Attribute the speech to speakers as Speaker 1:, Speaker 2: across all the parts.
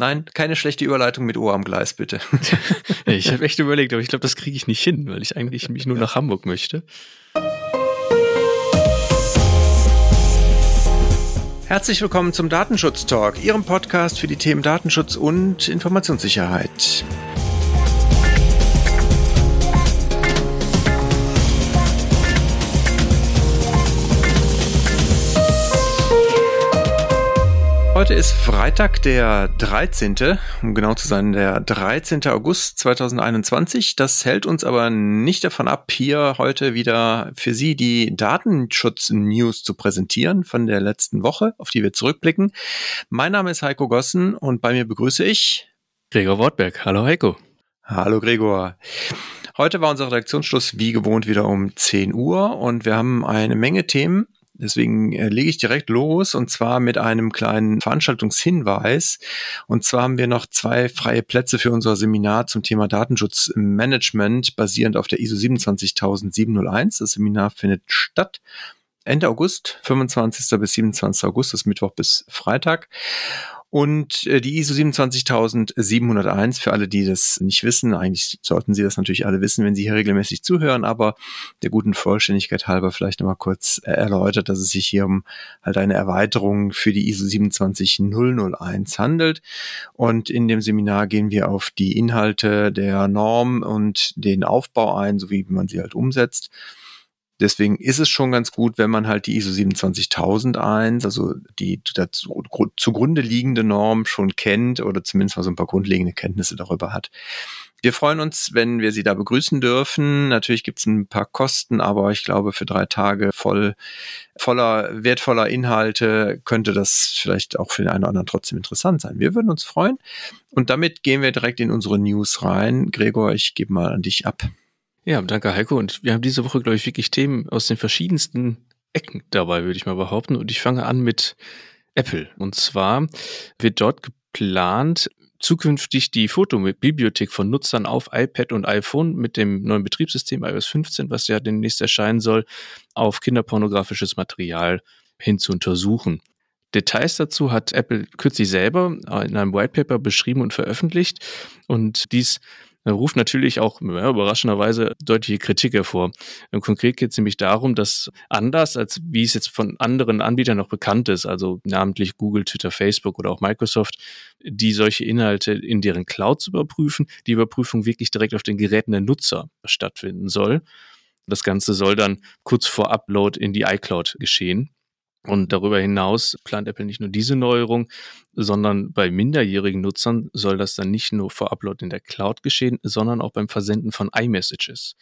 Speaker 1: Nein, keine schlechte Überleitung mit Ohr am Gleis, bitte.
Speaker 2: ich habe echt überlegt, aber ich glaube, das kriege ich nicht hin, weil ich eigentlich mich nur nach Hamburg möchte.
Speaker 1: Herzlich willkommen zum Datenschutz Talk, Ihrem Podcast für die Themen Datenschutz und Informationssicherheit. Heute ist Freitag, der 13., um genau zu sein, der 13. August 2021. Das hält uns aber nicht davon ab, hier heute wieder für Sie die Datenschutz-News zu präsentieren von der letzten Woche, auf die wir zurückblicken. Mein Name ist Heiko Gossen und bei mir begrüße ich
Speaker 2: Gregor Wortberg. Hallo Heiko.
Speaker 1: Hallo Gregor. Heute war unser Redaktionsschluss wie gewohnt wieder um 10 Uhr und wir haben eine Menge Themen. Deswegen äh, lege ich direkt los und zwar mit einem kleinen Veranstaltungshinweis. Und zwar haben wir noch zwei freie Plätze für unser Seminar zum Thema Datenschutzmanagement basierend auf der ISO 27701. Das Seminar findet statt Ende August, 25. bis 27. August, das Mittwoch bis Freitag. Und äh, die ISO 27701, für alle, die das nicht wissen, eigentlich sollten Sie das natürlich alle wissen, wenn Sie hier regelmäßig zuhören, aber der guten Vollständigkeit halber vielleicht nochmal kurz äh, erläutert, dass es sich hier um halt eine Erweiterung für die ISO 27001 handelt. Und in dem Seminar gehen wir auf die Inhalte der Norm und den Aufbau ein, sowie man sie halt umsetzt. Deswegen ist es schon ganz gut, wenn man halt die ISO 27001, also die dazu zugrunde liegende Norm schon kennt oder zumindest mal so ein paar grundlegende Kenntnisse darüber hat. Wir freuen uns, wenn wir Sie da begrüßen dürfen. Natürlich gibt es ein paar Kosten, aber ich glaube, für drei Tage voll, voller wertvoller Inhalte könnte das vielleicht auch für den einen oder anderen trotzdem interessant sein. Wir würden uns freuen. Und damit gehen wir direkt in unsere News rein. Gregor, ich gebe mal an dich ab.
Speaker 2: Ja, danke Heiko. Und wir haben diese Woche, glaube ich, wirklich Themen aus den verschiedensten Ecken dabei, würde ich mal behaupten. Und ich fange an mit Apple. Und zwar wird dort geplant, zukünftig die Fotobibliothek von Nutzern auf iPad und iPhone mit dem neuen Betriebssystem iOS 15, was ja demnächst erscheinen soll, auf kinderpornografisches Material hin zu untersuchen. Details dazu hat Apple kürzlich selber in einem Whitepaper beschrieben und veröffentlicht. Und dies ruft natürlich auch ja, überraschenderweise deutliche Kritik hervor. Konkret geht es nämlich darum, dass anders als wie es jetzt von anderen Anbietern noch bekannt ist, also namentlich Google, Twitter, Facebook oder auch Microsoft, die solche Inhalte in deren Clouds überprüfen, die Überprüfung wirklich direkt auf den Geräten der Nutzer stattfinden soll. Das Ganze soll dann kurz vor Upload in die iCloud geschehen. Und darüber hinaus plant Apple nicht nur diese Neuerung, sondern bei minderjährigen Nutzern soll das dann nicht nur vor Upload in der Cloud geschehen, sondern auch beim Versenden von iMessages.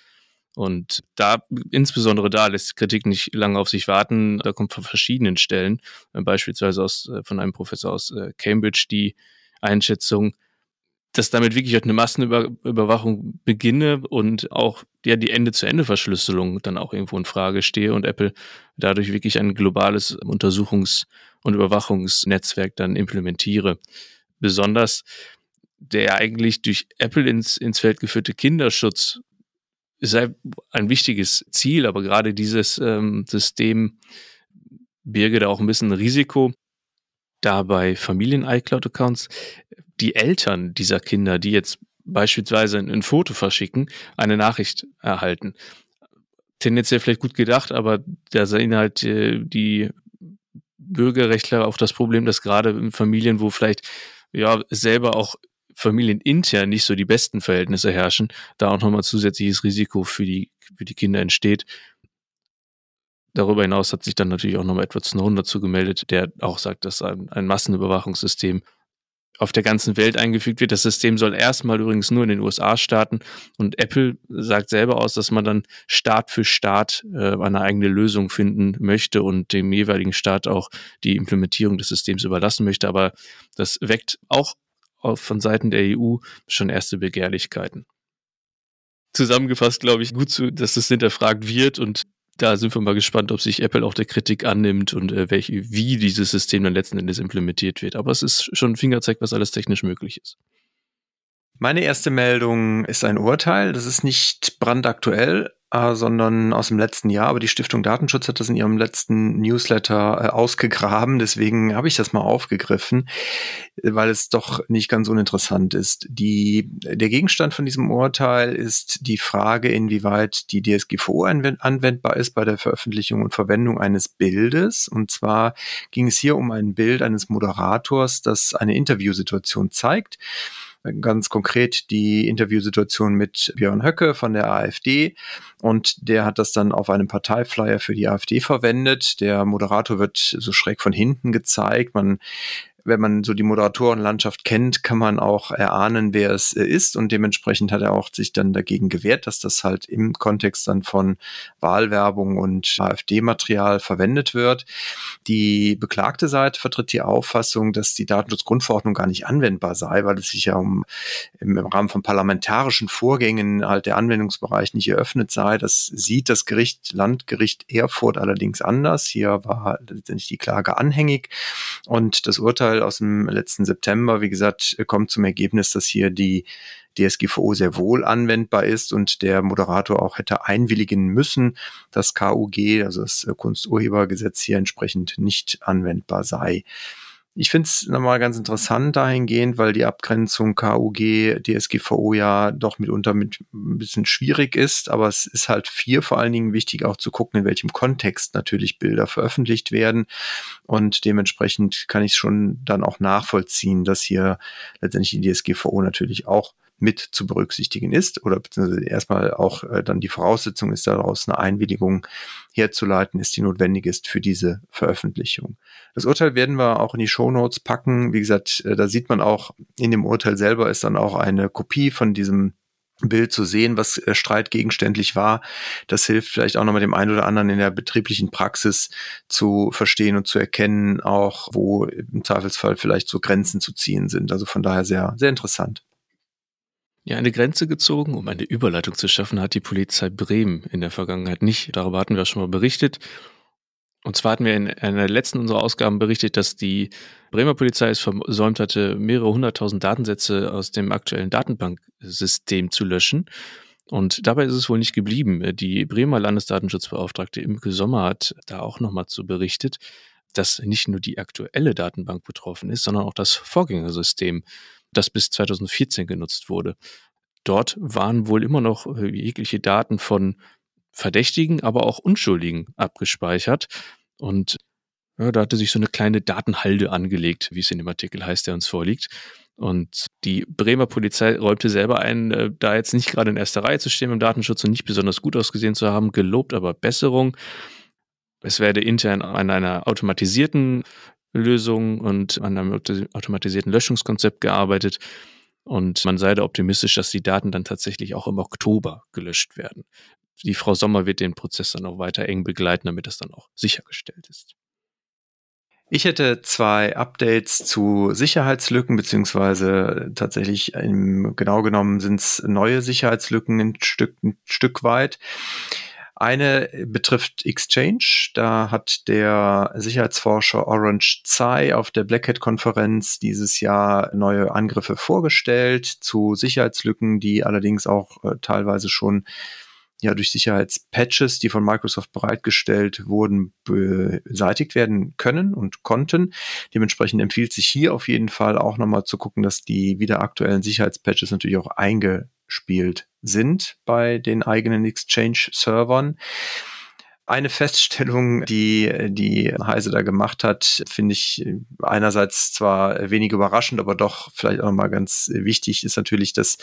Speaker 2: Und da, insbesondere da, lässt Kritik nicht lange auf sich warten. Da kommt von verschiedenen Stellen, beispielsweise aus, äh, von einem Professor aus äh, Cambridge, die Einschätzung, dass damit wirklich eine Massenüberwachung beginne und auch ja, die Ende-zu-Ende-Verschlüsselung dann auch irgendwo in Frage stehe und Apple dadurch wirklich ein globales Untersuchungs- und Überwachungsnetzwerk dann implementiere. Besonders der eigentlich durch Apple ins, ins Feld geführte Kinderschutz sei ein wichtiges Ziel, aber gerade dieses ähm, System birge da auch ein bisschen Risiko, da bei Familien-iCloud-Accounts die Eltern dieser Kinder, die jetzt beispielsweise ein, Foto verschicken, eine Nachricht erhalten. Tendenziell vielleicht gut gedacht, aber da sehen halt äh, die Bürgerrechtler auch das Problem, dass gerade in Familien, wo vielleicht ja selber auch familienintern nicht so die besten Verhältnisse herrschen, da auch nochmal zusätzliches Risiko für die, für die Kinder entsteht. Darüber hinaus hat sich dann natürlich auch nochmal Edward Snowden dazu gemeldet, der auch sagt, dass ein, ein Massenüberwachungssystem auf der ganzen Welt eingefügt wird. Das System soll erstmal übrigens nur in den USA starten und Apple sagt selber aus, dass man dann Staat für Staat äh, eine eigene Lösung finden möchte und dem jeweiligen Staat auch die Implementierung des Systems überlassen möchte. Aber das weckt auch von Seiten der EU schon erste Begehrlichkeiten. Zusammengefasst glaube ich gut, zu, dass es hinterfragt wird und da sind wir mal gespannt, ob sich Apple auch der Kritik annimmt und äh, welche, wie dieses System dann letzten Endes implementiert wird. Aber es ist schon ein Fingerzeig, was alles technisch möglich ist.
Speaker 1: Meine erste Meldung ist ein Urteil. Das ist nicht brandaktuell, äh, sondern aus dem letzten Jahr. Aber die Stiftung Datenschutz hat das in ihrem letzten Newsletter äh, ausgegraben. Deswegen habe ich das mal aufgegriffen, weil es doch nicht ganz uninteressant ist. Die, der Gegenstand von diesem Urteil ist die Frage, inwieweit die DSGVO anwendbar ist bei der Veröffentlichung und Verwendung eines Bildes. Und zwar ging es hier um ein Bild eines Moderators, das eine Interviewsituation zeigt ganz konkret die Interviewsituation mit Björn Höcke von der AfD und der hat das dann auf einem Parteiflyer für die AfD verwendet. Der Moderator wird so schräg von hinten gezeigt. Man wenn man so die Moderatorenlandschaft kennt, kann man auch erahnen, wer es äh, ist und dementsprechend hat er auch sich dann dagegen gewehrt, dass das halt im Kontext dann von Wahlwerbung und AfD-Material verwendet wird. Die beklagte Seite vertritt die Auffassung, dass die Datenschutzgrundverordnung gar nicht anwendbar sei, weil es sich ja um im, Rahmen von parlamentarischen Vorgängen halt der Anwendungsbereich nicht eröffnet sei. Das sieht das Gericht, Landgericht Erfurt allerdings anders. Hier war letztendlich die Klage anhängig und das Urteil Urteil aus dem letzten September, wie gesagt, kommt zum Ergebnis, dass hier die DSGVO sehr wohl anwendbar ist und der Moderator auch hätte einwilligen müssen, dass KUG, also das Kunsturhebergesetz hier entsprechend nicht anwendbar sei. Ich finde es nochmal ganz interessant dahingehend, weil die Abgrenzung KUG, DSGVO ja doch mitunter mit ein bisschen schwierig ist, aber es ist halt vier vor allen Dingen wichtig auch zu gucken, in welchem Kontext natürlich Bilder veröffentlicht werden. Und dementsprechend kann ich schon dann auch nachvollziehen, dass hier letztendlich die DSGVO natürlich auch mit zu berücksichtigen ist. Oder beziehungsweise erstmal auch äh, dann die Voraussetzung ist daraus eine Einwilligung herzuleiten ist, die notwendig ist für diese Veröffentlichung. Das Urteil werden wir auch in die Show Notes packen. Wie gesagt, äh, da sieht man auch in dem Urteil selber ist dann auch eine Kopie von diesem Bild zu sehen, was äh, streitgegenständlich war. Das hilft vielleicht auch nochmal dem einen oder anderen in der betrieblichen Praxis zu verstehen und zu erkennen, auch wo im Zweifelsfall vielleicht so Grenzen zu ziehen sind. Also von daher sehr, sehr interessant.
Speaker 2: Ja, eine Grenze gezogen, um eine Überleitung zu schaffen, hat die Polizei Bremen in der Vergangenheit nicht. Darüber hatten wir schon mal berichtet. Und zwar hatten wir in einer letzten unserer Ausgaben berichtet, dass die Bremer Polizei es versäumt hatte, mehrere hunderttausend Datensätze aus dem aktuellen Datenbanksystem zu löschen. Und dabei ist es wohl nicht geblieben. Die Bremer Landesdatenschutzbeauftragte Imke Sommer hat da auch nochmal zu berichtet, dass nicht nur die aktuelle Datenbank betroffen ist, sondern auch das Vorgängersystem das bis 2014 genutzt wurde. Dort waren wohl immer noch äh, jegliche Daten von Verdächtigen, aber auch Unschuldigen abgespeichert. Und ja, da hatte sich so eine kleine Datenhalde angelegt, wie es in dem Artikel heißt, der uns vorliegt. Und die Bremer Polizei räumte selber ein, äh, da jetzt nicht gerade in erster Reihe zu stehen im Datenschutz und nicht besonders gut ausgesehen zu haben, gelobt aber Besserung. Es werde intern an einer automatisierten Lösung und an einem automatisierten Löschungskonzept gearbeitet. Und man sei da optimistisch, dass die Daten dann tatsächlich auch im Oktober gelöscht werden. Die Frau Sommer wird den Prozess dann auch weiter eng begleiten, damit das dann auch sichergestellt ist.
Speaker 1: Ich hätte zwei Updates zu Sicherheitslücken, beziehungsweise tatsächlich im, genau genommen sind es neue Sicherheitslücken ein Stück, ein Stück weit. Eine betrifft Exchange. Da hat der Sicherheitsforscher Orange Tsai auf der Black Hat Konferenz dieses Jahr neue Angriffe vorgestellt zu Sicherheitslücken, die allerdings auch äh, teilweise schon ja durch Sicherheitspatches, die von Microsoft bereitgestellt wurden, beseitigt werden können und konnten. Dementsprechend empfiehlt sich hier auf jeden Fall auch nochmal zu gucken, dass die wieder aktuellen Sicherheitspatches natürlich auch eingespielt sind bei den eigenen Exchange-Servern. Eine Feststellung, die die Heise da gemacht hat, finde ich einerseits zwar wenig überraschend, aber doch vielleicht auch mal ganz wichtig, ist natürlich, dass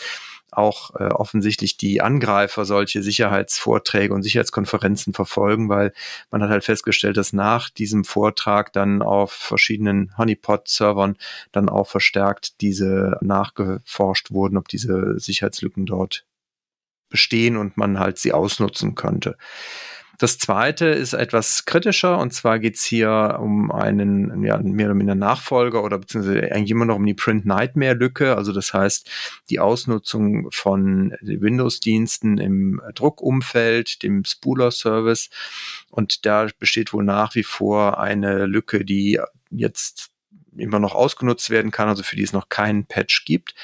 Speaker 1: auch äh, offensichtlich die Angreifer solche Sicherheitsvorträge und Sicherheitskonferenzen verfolgen, weil man hat halt festgestellt, dass nach diesem Vortrag dann auf verschiedenen Honeypot-Servern dann auch verstärkt diese nachgeforscht wurden, ob diese Sicherheitslücken dort bestehen und man halt sie ausnutzen könnte. Das zweite ist etwas kritischer und zwar geht's hier um einen ja, mehr oder minder Nachfolger oder beziehungsweise eigentlich immer noch um die Print Nightmare Lücke. Also das heißt die Ausnutzung von Windows-Diensten im Druckumfeld, dem Spooler Service. Und da besteht wohl nach wie vor eine Lücke, die jetzt immer noch ausgenutzt werden kann, also für die es noch keinen Patch gibt.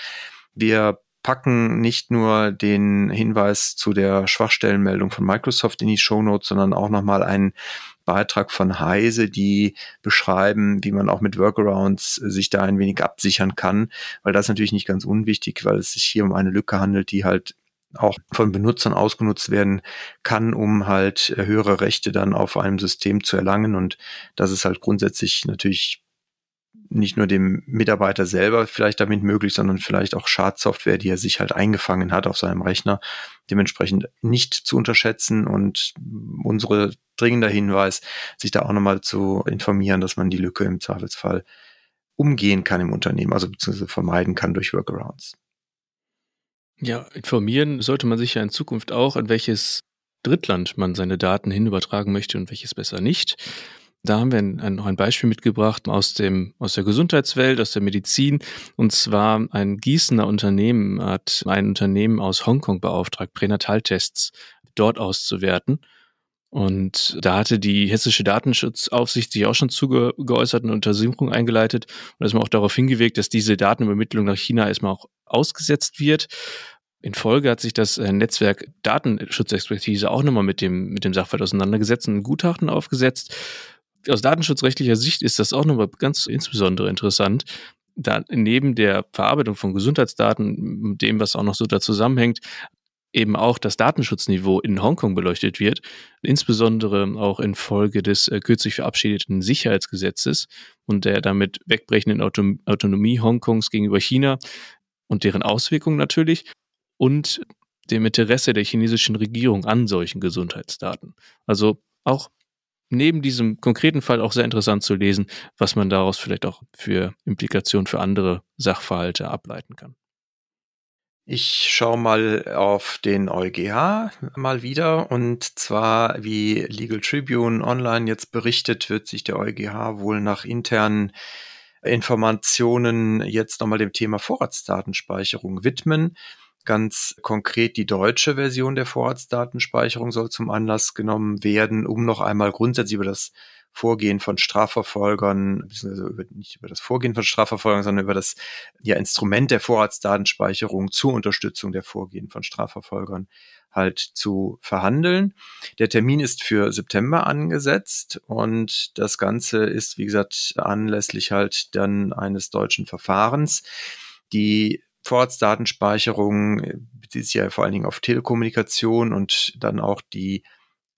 Speaker 1: Wir packen nicht nur den Hinweis zu der Schwachstellenmeldung von Microsoft in die Show Notes, sondern auch nochmal einen Beitrag von Heise, die beschreiben, wie man auch mit Workarounds sich da ein wenig absichern kann, weil das natürlich nicht ganz unwichtig, weil es sich hier um eine Lücke handelt, die halt auch von Benutzern ausgenutzt werden kann, um halt höhere Rechte dann auf einem System zu erlangen. Und das ist halt grundsätzlich natürlich nicht nur dem Mitarbeiter selber vielleicht damit möglich, sondern vielleicht auch Schadsoftware, die er sich halt eingefangen hat auf seinem Rechner, dementsprechend nicht zu unterschätzen und unsere dringender Hinweis, sich da auch nochmal zu informieren, dass man die Lücke im Zweifelsfall umgehen kann im Unternehmen, also beziehungsweise vermeiden kann durch Workarounds.
Speaker 2: Ja, informieren sollte man sich ja in Zukunft auch, an welches Drittland man seine Daten hin übertragen möchte und welches besser nicht. Da haben wir ein, noch ein Beispiel mitgebracht aus, dem, aus der Gesundheitswelt, aus der Medizin. Und zwar ein Gießener Unternehmen hat ein Unternehmen aus Hongkong beauftragt, Pränataltests dort auszuwerten. Und da hatte die hessische Datenschutzaufsicht sich auch schon zugeäußert und Untersuchung eingeleitet und erstmal auch darauf hingewirkt, dass diese Datenübermittlung nach China erstmal auch ausgesetzt wird. In Folge hat sich das äh, Netzwerk Datenschutzexpertise auch nochmal mit dem, mit dem Sachverhalt auseinandergesetzt und ein Gutachten aufgesetzt aus datenschutzrechtlicher Sicht ist das auch nochmal ganz insbesondere interessant. Da neben der Verarbeitung von Gesundheitsdaten, dem, was auch noch so da zusammenhängt, eben auch das Datenschutzniveau in Hongkong beleuchtet wird, insbesondere auch in Folge des äh, kürzlich verabschiedeten Sicherheitsgesetzes und der damit wegbrechenden Auto Autonomie Hongkongs gegenüber China und deren Auswirkungen natürlich und dem Interesse der chinesischen Regierung an solchen Gesundheitsdaten. Also auch neben diesem konkreten Fall auch sehr interessant zu lesen, was man daraus vielleicht auch für Implikationen für andere Sachverhalte ableiten kann.
Speaker 1: Ich schaue mal auf den EuGH mal wieder und zwar wie Legal Tribune Online jetzt berichtet, wird sich der EuGH wohl nach internen Informationen jetzt nochmal dem Thema Vorratsdatenspeicherung widmen. Ganz konkret die deutsche Version der Vorratsdatenspeicherung soll zum Anlass genommen werden, um noch einmal grundsätzlich über das Vorgehen von Strafverfolgern, beziehungsweise über, nicht über das Vorgehen von Strafverfolgern, sondern über das ja, Instrument der Vorratsdatenspeicherung zur Unterstützung der Vorgehen von Strafverfolgern halt zu verhandeln. Der Termin ist für September angesetzt und das Ganze ist, wie gesagt, anlässlich halt dann eines deutschen Verfahrens. Die Vorratsdatenspeicherung bezieht sich ja vor allen Dingen auf Telekommunikation und dann auch die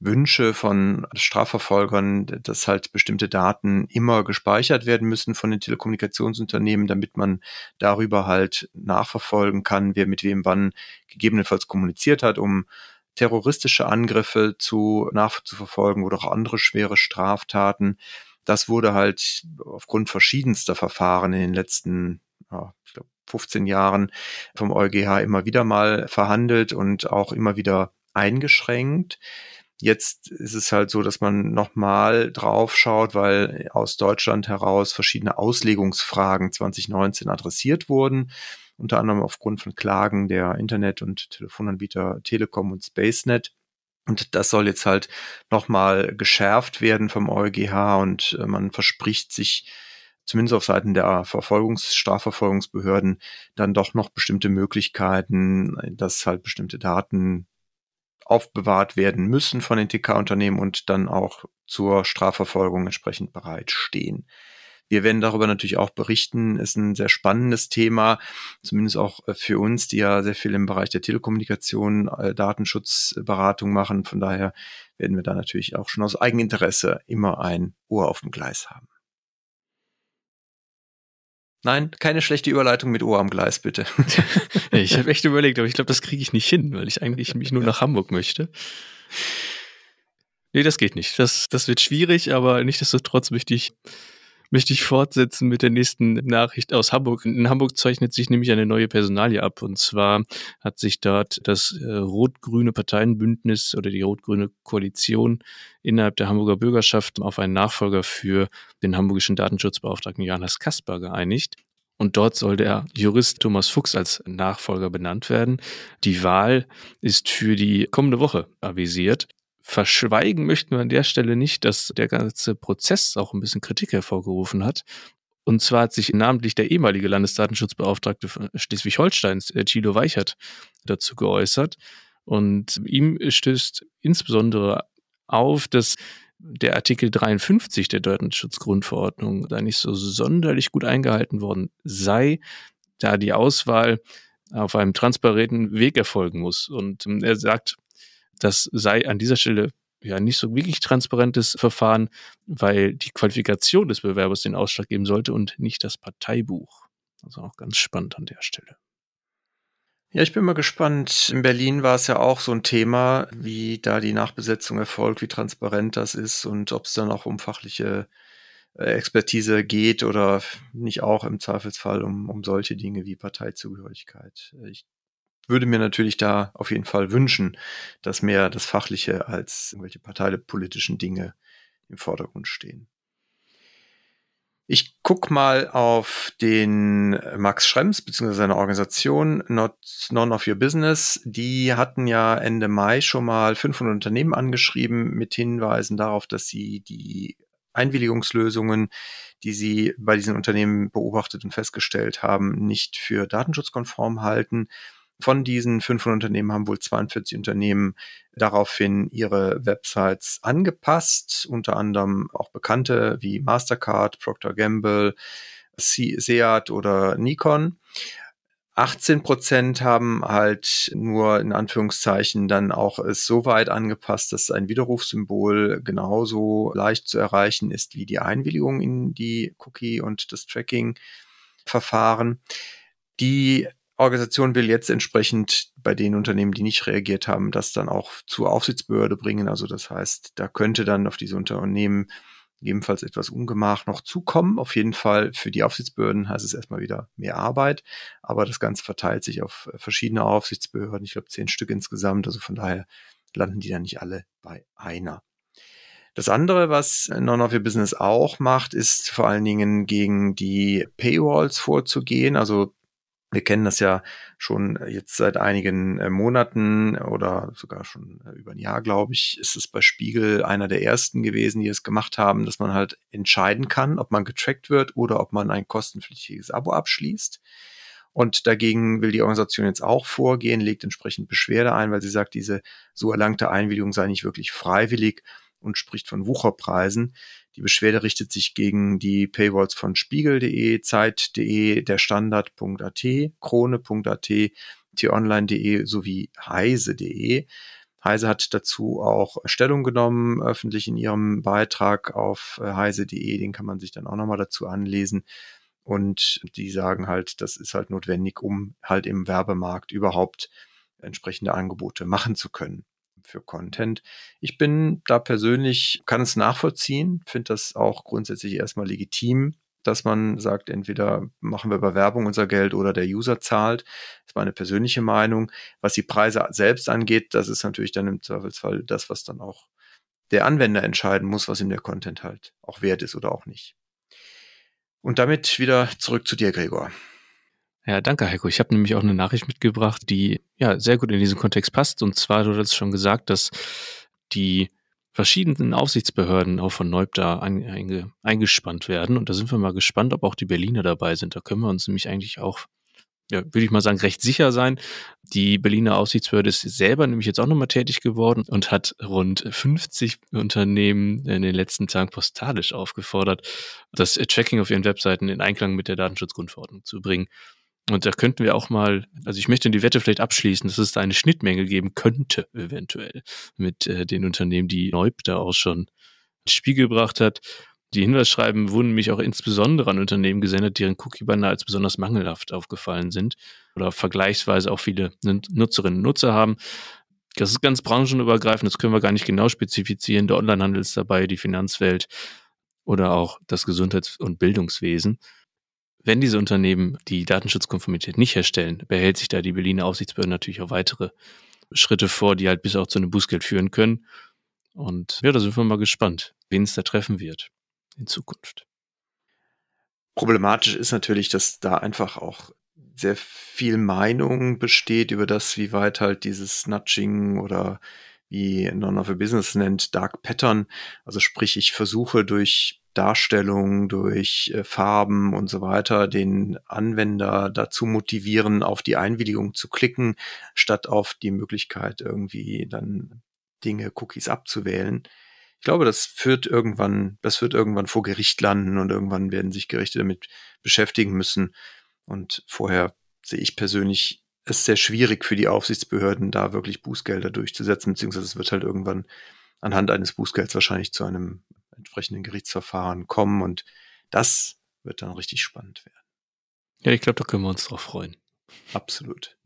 Speaker 1: Wünsche von Strafverfolgern, dass halt bestimmte Daten immer gespeichert werden müssen von den Telekommunikationsunternehmen, damit man darüber halt nachverfolgen kann, wer mit wem wann gegebenenfalls kommuniziert hat, um terroristische Angriffe zu nachzuverfolgen oder auch andere schwere Straftaten. Das wurde halt aufgrund verschiedenster Verfahren in den letzten, ich glaube, 15 Jahren vom EuGH immer wieder mal verhandelt und auch immer wieder eingeschränkt. Jetzt ist es halt so, dass man nochmal drauf schaut, weil aus Deutschland heraus verschiedene Auslegungsfragen 2019 adressiert wurden, unter anderem aufgrund von Klagen der Internet- und Telefonanbieter Telekom und SpaceNet. Und das soll jetzt halt nochmal geschärft werden vom EuGH und äh, man verspricht sich zumindest auf Seiten der Verfolgungs-, Strafverfolgungsbehörden dann doch noch bestimmte Möglichkeiten, dass halt bestimmte Daten aufbewahrt werden müssen von den TK-Unternehmen und dann auch zur Strafverfolgung entsprechend bereitstehen. Wir werden darüber natürlich auch berichten. Ist ein sehr spannendes Thema, zumindest auch für uns, die ja sehr viel im Bereich der Telekommunikation, äh, Datenschutzberatung machen. Von daher werden wir da natürlich auch schon aus Eigeninteresse immer ein Ohr auf dem Gleis haben. Nein, keine schlechte Überleitung mit Ohr am Gleis, bitte.
Speaker 2: ich habe echt überlegt, aber ich glaube, das kriege ich nicht hin, weil ich eigentlich mich nur nach Hamburg möchte. Nee, das geht nicht. Das, das wird schwierig, aber nichtsdestotrotz möchte ich, möchte ich fortsetzen mit der nächsten Nachricht aus Hamburg. In Hamburg zeichnet sich nämlich eine neue Personalie ab. Und zwar hat sich dort das äh, rot-grüne Parteienbündnis oder die rot-grüne Koalition innerhalb der Hamburger Bürgerschaft auf einen Nachfolger für den hamburgischen Datenschutzbeauftragten Johannes Kasper geeinigt. Und dort soll der Jurist Thomas Fuchs als Nachfolger benannt werden. Die Wahl ist für die kommende Woche avisiert. Verschweigen möchten wir an der Stelle nicht, dass der ganze Prozess auch ein bisschen Kritik hervorgerufen hat. Und zwar hat sich namentlich der ehemalige Landesdatenschutzbeauftragte Schleswig-Holsteins, äh, Thilo Weichert, dazu geäußert. Und ihm stößt insbesondere auf, dass der Artikel 53 der Datenschutzgrundverordnung da nicht so sonderlich gut eingehalten worden sei, da die Auswahl auf einem transparenten Weg erfolgen muss. Und ähm, er sagt, das sei an dieser Stelle ja nicht so wirklich transparentes Verfahren, weil die Qualifikation des Bewerbers den Ausschlag geben sollte und nicht das Parteibuch. Also auch ganz spannend an der Stelle.
Speaker 1: Ja, ich bin mal gespannt. In Berlin war es ja auch so ein Thema, wie da die Nachbesetzung erfolgt, wie transparent das ist und ob es dann auch um fachliche äh, Expertise geht oder nicht auch im Zweifelsfall um, um solche Dinge wie Parteizugehörigkeit. Ich würde mir natürlich da auf jeden Fall wünschen, dass mehr das Fachliche als irgendwelche parteipolitischen Dinge im Vordergrund stehen. Ich guck mal auf den Max Schrems bzw. seine Organisation Not None of Your Business. Die hatten ja Ende Mai schon mal 500 Unternehmen angeschrieben mit Hinweisen darauf, dass sie die Einwilligungslösungen, die sie bei diesen Unternehmen beobachtet und festgestellt haben, nicht für datenschutzkonform halten. Von diesen 500 Unternehmen haben wohl 42 Unternehmen daraufhin ihre Websites angepasst, unter anderem auch bekannte wie Mastercard, Procter Gamble, Seat oder Nikon. 18 Prozent haben halt nur in Anführungszeichen dann auch es so weit angepasst, dass ein Widerrufssymbol genauso leicht zu erreichen ist wie die Einwilligung in die Cookie und das Tracking-Verfahren. Die Organisation will jetzt entsprechend bei den Unternehmen, die nicht reagiert haben, das dann auch zur Aufsichtsbehörde bringen. Also das heißt, da könnte dann auf diese Unternehmen gegebenenfalls etwas Ungemach noch zukommen. Auf jeden Fall für die Aufsichtsbehörden heißt es erstmal wieder mehr Arbeit, aber das Ganze verteilt sich auf verschiedene Aufsichtsbehörden. Ich glaube zehn Stück insgesamt. Also von daher landen die dann nicht alle bei einer. Das andere, was None of Your Business auch macht, ist vor allen Dingen gegen die Paywalls vorzugehen. Also wir kennen das ja schon jetzt seit einigen äh, Monaten oder sogar schon äh, über ein Jahr, glaube ich, ist es bei Spiegel einer der ersten gewesen, die es gemacht haben, dass man halt entscheiden kann, ob man getrackt wird oder ob man ein kostenpflichtiges Abo abschließt. Und dagegen will die Organisation jetzt auch vorgehen, legt entsprechend Beschwerde ein, weil sie sagt, diese so erlangte Einwilligung sei nicht wirklich freiwillig und spricht von Wucherpreisen. Die Beschwerde richtet sich gegen die Paywalls von spiegel.de, Zeit.de, der Standard.at, Krone.at, t-online.de sowie heise.de. Heise hat dazu auch Stellung genommen, öffentlich in ihrem Beitrag auf äh, heise.de, den kann man sich dann auch nochmal dazu anlesen. Und die sagen halt, das ist halt notwendig, um halt im Werbemarkt überhaupt entsprechende Angebote machen zu können für Content. Ich bin da persönlich, kann es nachvollziehen, finde das auch grundsätzlich erstmal legitim, dass man sagt, entweder machen wir bei Werbung unser Geld oder der User zahlt. Das ist meine persönliche Meinung. Was die Preise selbst angeht, das ist natürlich dann im Zweifelsfall das, was dann auch der Anwender entscheiden muss, was ihm der Content halt auch wert ist oder auch nicht. Und damit wieder zurück zu dir, Gregor.
Speaker 2: Ja, danke, Heiko. Ich habe nämlich auch eine Nachricht mitgebracht, die ja sehr gut in diesen Kontext passt. Und zwar, du hast schon gesagt, dass die verschiedenen Aufsichtsbehörden auch von Neub da einge, eingespannt werden. Und da sind wir mal gespannt, ob auch die Berliner dabei sind. Da können wir uns nämlich eigentlich auch, ja, würde ich mal sagen, recht sicher sein. Die Berliner Aufsichtsbehörde ist selber nämlich jetzt auch nochmal tätig geworden und hat rund 50 Unternehmen in den letzten Tagen postalisch aufgefordert, das Tracking auf ihren Webseiten in Einklang mit der Datenschutzgrundverordnung zu bringen. Und da könnten wir auch mal, also ich möchte die Wette vielleicht abschließen, dass es da eine Schnittmenge geben könnte, eventuell, mit äh, den Unternehmen, die Neub da auch schon ins Spiel gebracht hat. Die Hinweisschreiben wurden nämlich auch insbesondere an Unternehmen gesendet, deren Cookie-Banner als besonders mangelhaft aufgefallen sind oder vergleichsweise auch viele Nutzerinnen und Nutzer haben. Das ist ganz branchenübergreifend, das können wir gar nicht genau spezifizieren. Der Onlinehandel ist dabei, die Finanzwelt oder auch das Gesundheits- und Bildungswesen. Wenn diese Unternehmen die Datenschutzkonformität nicht herstellen, behält sich da die Berliner Aufsichtsbehörde natürlich auch weitere Schritte vor, die halt bis auch zu einem Bußgeld führen können. Und ja, da sind wir mal gespannt, wen es da treffen wird in Zukunft.
Speaker 1: Problematisch ist natürlich, dass da einfach auch sehr viel Meinung besteht über das, wie weit halt dieses Nudging oder wie None of a Business nennt, Dark Pattern. Also sprich, ich versuche durch Darstellung, durch äh, Farben und so weiter den Anwender dazu motivieren, auf die Einwilligung zu klicken, statt auf die Möglichkeit irgendwie dann Dinge, Cookies abzuwählen. Ich glaube, das führt irgendwann, das wird irgendwann vor Gericht landen und irgendwann werden sich Gerichte damit beschäftigen müssen. Und vorher sehe ich persönlich es sehr schwierig für die Aufsichtsbehörden, da wirklich Bußgelder durchzusetzen, beziehungsweise es wird halt irgendwann anhand eines Bußgelds wahrscheinlich zu einem entsprechenden Gerichtsverfahren kommen und das wird dann richtig spannend werden.
Speaker 2: Ja, ich glaube, da können wir uns drauf freuen.
Speaker 1: Absolut.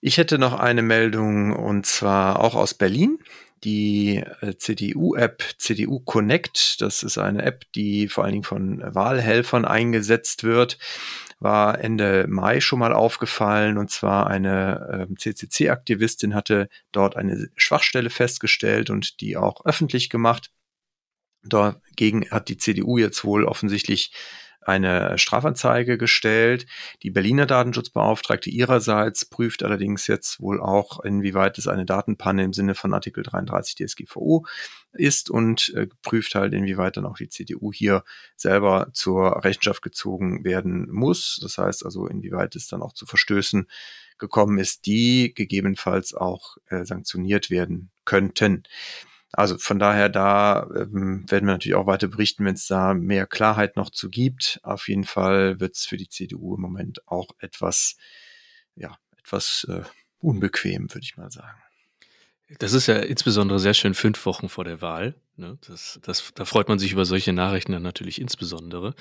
Speaker 1: Ich hätte noch eine Meldung und zwar auch aus Berlin die äh, CDU-App CDU Connect. Das ist eine App, die vor allen Dingen von Wahlhelfern eingesetzt wird. War Ende Mai schon mal aufgefallen und zwar eine äh, CCC-Aktivistin hatte dort eine Schwachstelle festgestellt und die auch öffentlich gemacht. Dagegen hat die CDU jetzt wohl offensichtlich eine Strafanzeige gestellt. Die Berliner Datenschutzbeauftragte ihrerseits prüft allerdings jetzt wohl auch, inwieweit es eine Datenpanne im Sinne von Artikel 33 DSGVO ist und äh, prüft halt, inwieweit dann auch die CDU hier selber zur Rechenschaft gezogen werden muss. Das heißt also, inwieweit es dann auch zu Verstößen gekommen ist, die gegebenenfalls auch äh, sanktioniert werden könnten. Also von daher, da ähm, werden wir natürlich auch weiter berichten, wenn es da mehr Klarheit noch zu gibt. Auf jeden Fall wird es für die CDU im Moment auch etwas, ja, etwas äh, unbequem, würde ich mal sagen.
Speaker 2: Das ist ja insbesondere sehr schön fünf Wochen vor der Wahl. Ne? Das, das, da freut man sich über solche Nachrichten dann natürlich insbesondere.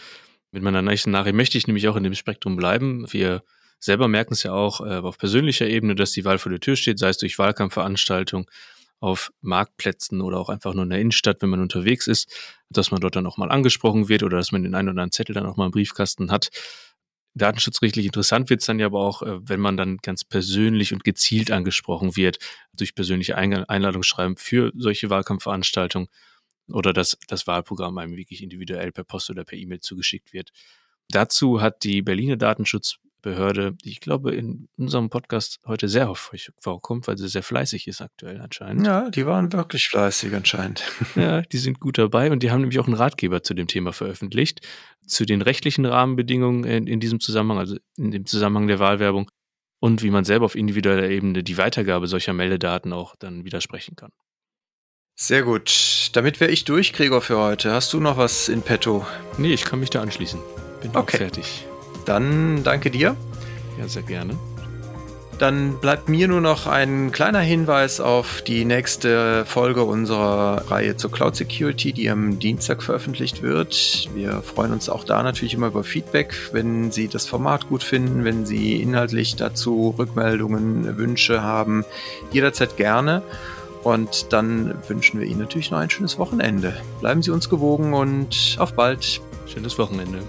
Speaker 2: Mit meiner nächsten Nachricht möchte ich nämlich auch in dem Spektrum bleiben. Wir selber merken es ja auch äh, auf persönlicher Ebene, dass die Wahl vor der Tür steht, sei es durch Wahlkampfveranstaltungen auf Marktplätzen oder auch einfach nur in der Innenstadt, wenn man unterwegs ist, dass man dort dann auch mal angesprochen wird oder dass man den einen oder anderen Zettel dann auch mal im Briefkasten hat. Datenschutzrechtlich interessant wird es dann ja aber auch, äh, wenn man dann ganz persönlich und gezielt angesprochen wird, durch persönliche Einladungsschreiben für solche Wahlkampfveranstaltungen oder dass das Wahlprogramm einem wirklich individuell per Post oder per E-Mail zugeschickt wird. Dazu hat die Berliner Datenschutz Behörde, die ich glaube in unserem Podcast heute sehr häufig vorkommt, weil sie sehr fleißig ist aktuell anscheinend.
Speaker 1: Ja, die waren wirklich fleißig anscheinend.
Speaker 2: Ja, die sind gut dabei und die haben nämlich auch einen Ratgeber zu dem Thema veröffentlicht, zu den rechtlichen Rahmenbedingungen in, in diesem Zusammenhang, also in dem Zusammenhang der Wahlwerbung und wie man selber auf individueller Ebene die Weitergabe solcher Meldedaten auch dann widersprechen kann.
Speaker 1: Sehr gut. Damit wäre ich durch, Gregor, für heute. Hast du noch was in petto?
Speaker 2: Nee, ich kann mich da anschließen. Bin okay. fertig.
Speaker 1: Dann danke dir.
Speaker 2: Ja, sehr gerne.
Speaker 1: Dann bleibt mir nur noch ein kleiner Hinweis auf die nächste Folge unserer Reihe zur Cloud Security, die am Dienstag veröffentlicht wird. Wir freuen uns auch da natürlich immer über Feedback, wenn Sie das Format gut finden, wenn Sie inhaltlich dazu Rückmeldungen, Wünsche haben, jederzeit gerne. Und dann wünschen wir Ihnen natürlich noch ein schönes Wochenende. Bleiben Sie uns gewogen und auf bald.
Speaker 2: Schönes Wochenende.